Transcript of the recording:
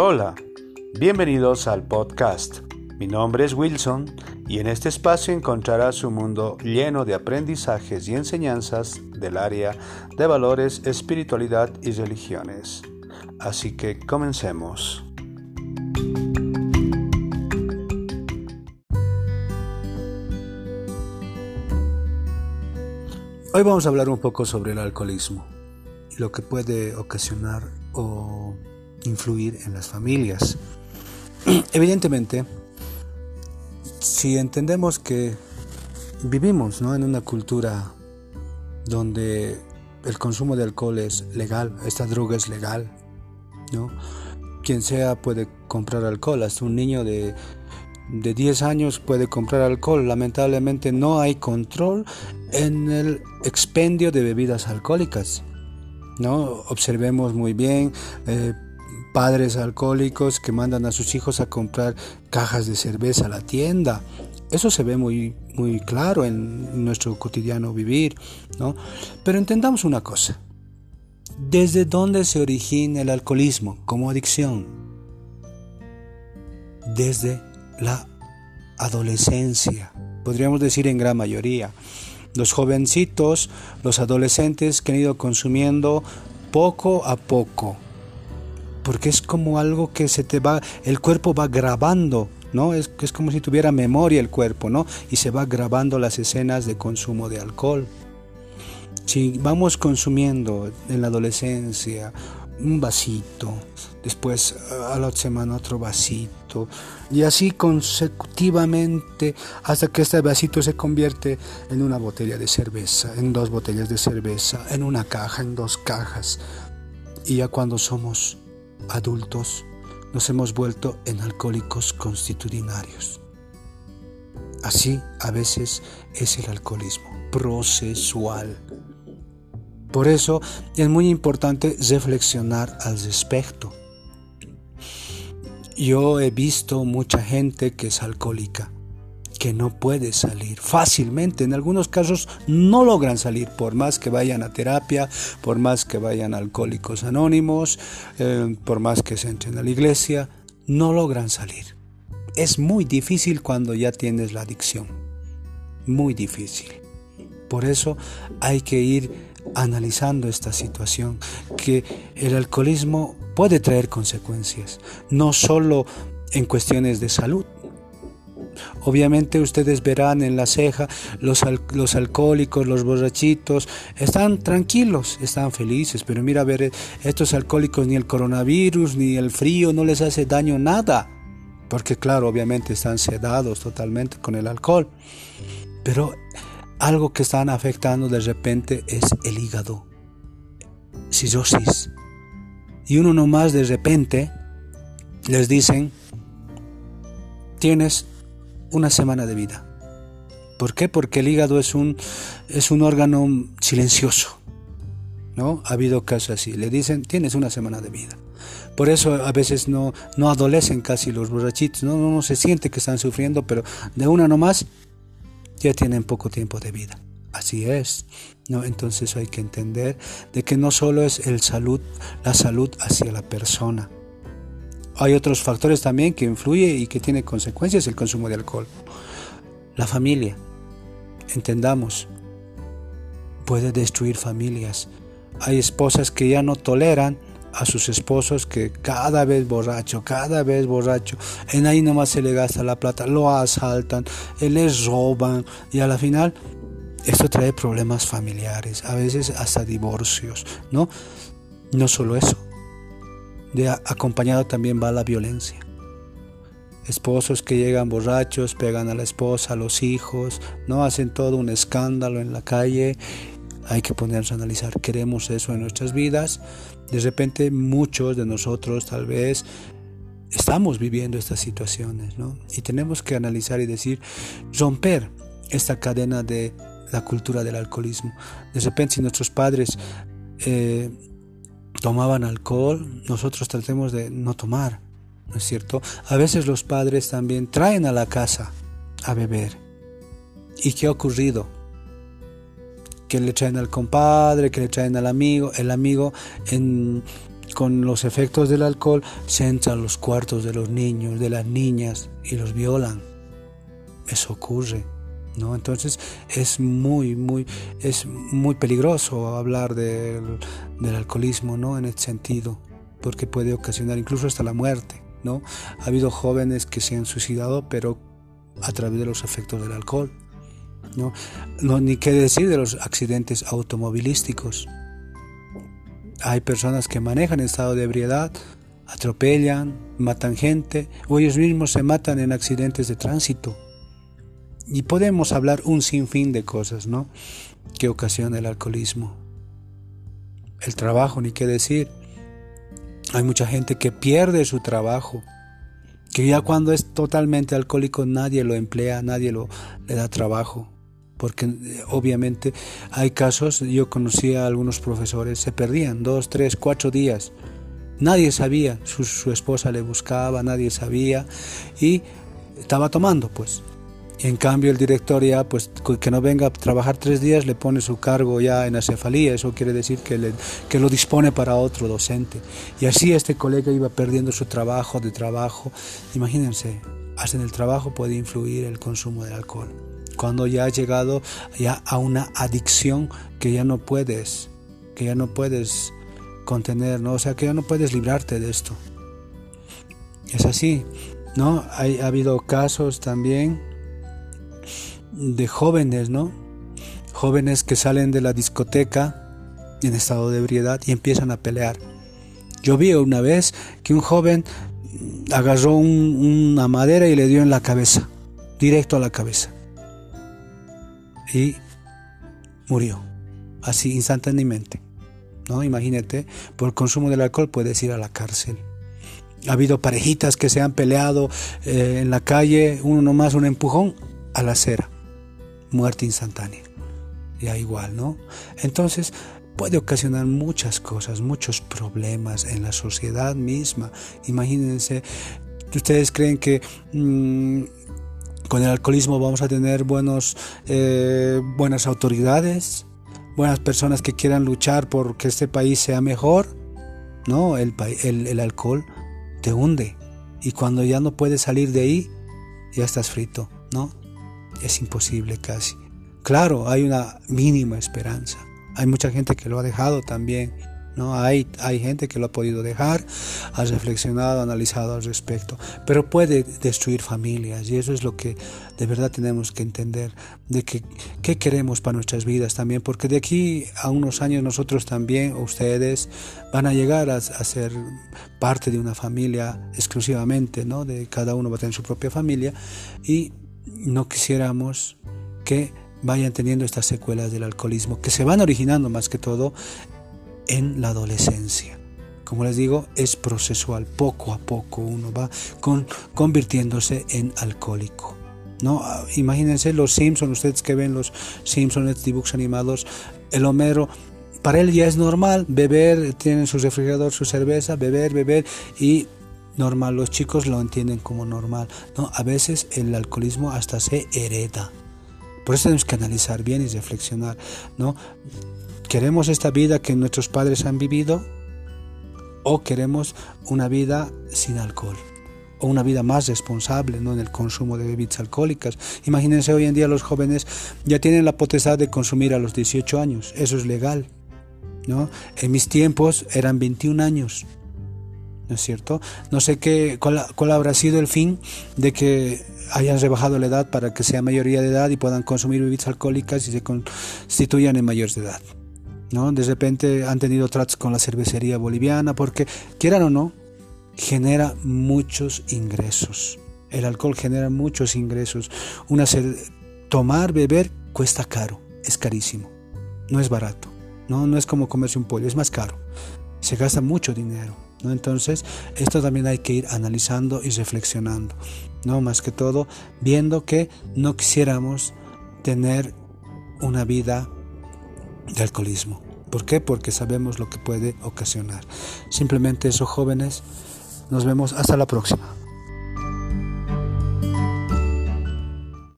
Hola, bienvenidos al podcast. Mi nombre es Wilson y en este espacio encontrarás un mundo lleno de aprendizajes y enseñanzas del área de valores, espiritualidad y religiones. Así que comencemos. Hoy vamos a hablar un poco sobre el alcoholismo y lo que puede ocasionar o influir en las familias. Evidentemente, si entendemos que vivimos en una cultura donde el consumo de alcohol es legal, esta droga es legal, ¿no? Quien sea puede comprar alcohol, hasta un niño de, de 10 años puede comprar alcohol. Lamentablemente no hay control en el expendio de bebidas alcohólicas. ¿no? Observemos muy bien eh, padres alcohólicos que mandan a sus hijos a comprar cajas de cerveza a la tienda. Eso se ve muy, muy claro en nuestro cotidiano vivir, ¿no? Pero entendamos una cosa. ¿Desde dónde se origina el alcoholismo como adicción? Desde la adolescencia, podríamos decir en gran mayoría. Los jovencitos, los adolescentes que han ido consumiendo poco a poco, porque es como algo que se te va, el cuerpo va grabando, ¿no? Es, es como si tuviera memoria el cuerpo, ¿no? Y se va grabando las escenas de consumo de alcohol. Si vamos consumiendo en la adolescencia un vasito, después a la semana otro vasito, y así consecutivamente hasta que este vasito se convierte en una botella de cerveza, en dos botellas de cerveza, en una caja, en dos cajas. Y ya cuando somos adultos nos hemos vuelto en alcohólicos constitucionarios. Así a veces es el alcoholismo procesual. Por eso es muy importante reflexionar al respecto. Yo he visto mucha gente que es alcohólica que no puede salir fácilmente. En algunos casos no logran salir por más que vayan a terapia, por más que vayan a alcohólicos anónimos, eh, por más que se entren a la iglesia, no logran salir. Es muy difícil cuando ya tienes la adicción. Muy difícil. Por eso hay que ir analizando esta situación, que el alcoholismo puede traer consecuencias, no solo en cuestiones de salud, Obviamente ustedes verán en la ceja los, los alcohólicos, los borrachitos, están tranquilos, están felices, pero mira a ver, estos alcohólicos ni el coronavirus ni el frío no les hace daño nada, porque claro, obviamente están sedados totalmente con el alcohol, pero algo que están afectando de repente es el hígado, cirrosis. Y uno nomás de repente les dicen, tienes una semana de vida. ¿Por qué? Porque el hígado es un, es un órgano silencioso. ¿no? Ha habido casos así. Le dicen, tienes una semana de vida. Por eso a veces no, no adolecen casi los borrachitos, ¿no? no se siente que están sufriendo, pero de una nomás ya tienen poco tiempo de vida. Así es. ¿no? Entonces hay que entender de que no solo es el salud, la salud hacia la persona, hay otros factores también que influyen y que tienen consecuencias el consumo de alcohol. La familia, entendamos, puede destruir familias. Hay esposas que ya no toleran a sus esposos que cada vez borracho, cada vez borracho, en ahí nomás se le gasta la plata, lo asaltan, les roban y a la final esto trae problemas familiares, a veces hasta divorcios, ¿no? No solo eso, de acompañado también va la violencia. Esposos que llegan borrachos, pegan a la esposa, a los hijos, no hacen todo un escándalo en la calle. Hay que ponerse a analizar, ¿queremos eso en nuestras vidas? De repente muchos de nosotros tal vez estamos viviendo estas situaciones, ¿no? Y tenemos que analizar y decir, romper esta cadena de la cultura del alcoholismo. De repente si nuestros padres eh, tomaban alcohol, nosotros tratemos de no tomar, ¿no es cierto? A veces los padres también traen a la casa a beber. ¿Y qué ha ocurrido? Que le traen al compadre, que le traen al amigo, el amigo en con los efectos del alcohol se entran a los cuartos de los niños, de las niñas y los violan. Eso ocurre. ¿No? Entonces es muy, muy, es muy peligroso hablar del, del alcoholismo, ¿no? En ese sentido, porque puede ocasionar incluso hasta la muerte, ¿no? Ha habido jóvenes que se han suicidado, pero a través de los efectos del alcohol. ¿no? no ni qué decir de los accidentes automovilísticos. Hay personas que manejan en estado de ebriedad, atropellan, matan gente, o ellos mismos se matan en accidentes de tránsito. Y podemos hablar un sinfín de cosas, ¿no? Que ocasiona el alcoholismo. El trabajo, ni qué decir. Hay mucha gente que pierde su trabajo que ya cuando es totalmente alcohólico nadie lo emplea, nadie lo, le da trabajo. Porque eh, obviamente hay casos, yo conocí a algunos profesores, se perdían dos, tres, cuatro días. Nadie sabía, su esposa le buscaba, nadie sabía y estaba tomando pues. En cambio, el director ya, pues que no venga a trabajar tres días, le pone su cargo ya en acefalía. Eso quiere decir que, le, que lo dispone para otro docente. Y así este colega iba perdiendo su trabajo de trabajo. Imagínense, hasta en el trabajo puede influir el consumo del alcohol. Cuando ya ha llegado ya a una adicción que ya no puedes, que ya no puedes contener, ¿no? O sea, que ya no puedes librarte de esto. Es así, ¿no? Hay, ha habido casos también de jóvenes, ¿no? Jóvenes que salen de la discoteca en estado de ebriedad y empiezan a pelear. Yo vi una vez que un joven agarró una madera y le dio en la cabeza, directo a la cabeza. Y murió, así instantáneamente. ¿no? Imagínate, por consumo del alcohol puedes ir a la cárcel. Ha habido parejitas que se han peleado eh, en la calle, uno nomás un empujón a la acera muerte instantánea. Ya igual, ¿no? Entonces puede ocasionar muchas cosas, muchos problemas en la sociedad misma. Imagínense, ¿ustedes creen que mm, con el alcoholismo vamos a tener buenos, eh, buenas autoridades? Buenas personas que quieran luchar por que este país sea mejor. No, el, el, el alcohol te hunde. Y cuando ya no puedes salir de ahí, ya estás frito, ¿no? Es imposible casi. Claro, hay una mínima esperanza. Hay mucha gente que lo ha dejado también. ¿no? Hay, hay gente que lo ha podido dejar, ha reflexionado, analizado al respecto, pero puede destruir familias y eso es lo que de verdad tenemos que entender, de que qué queremos para nuestras vidas también, porque de aquí a unos años nosotros también, ustedes, van a llegar a, a ser parte de una familia exclusivamente, ¿no? de cada uno va a tener su propia familia y no quisiéramos que vayan teniendo estas secuelas del alcoholismo, que se van originando más que todo en la adolescencia. Como les digo, es procesual, poco a poco uno va con, convirtiéndose en alcohólico. ¿no? Imagínense los Simpsons, ustedes que ven los Simpsons, dibujos animados, el Homero, para él ya es normal beber, tienen su refrigerador, su cerveza, beber, beber y normal, los chicos lo entienden como normal. No, a veces el alcoholismo hasta se hereda. Por eso tenemos que analizar bien y reflexionar, ¿no? ¿Queremos esta vida que nuestros padres han vivido o queremos una vida sin alcohol? o una vida más responsable ¿no? en el consumo de bebidas alcohólicas. Imagínense hoy en día los jóvenes ya tienen la potestad de consumir a los 18 años, eso es legal. ¿no? En mis tiempos eran 21 años. ¿No es cierto? No sé qué, cuál, habrá sido el fin de que hayan rebajado la edad para que sea mayoría de edad y puedan consumir bebidas alcohólicas y se constituyan en mayores de edad. ¿no? De repente han tenido tratos con la cervecería boliviana porque, quieran o no, genera muchos ingresos. El alcohol genera muchos ingresos. Tomar, beber cuesta caro, es carísimo, no es barato. No, no es como comerse un pollo, es más caro. Se gasta mucho dinero. ¿No? Entonces, esto también hay que ir analizando y reflexionando, ¿no? Más que todo, viendo que no quisiéramos tener una vida de alcoholismo. ¿Por qué? Porque sabemos lo que puede ocasionar. Simplemente eso, jóvenes. Nos vemos hasta la próxima.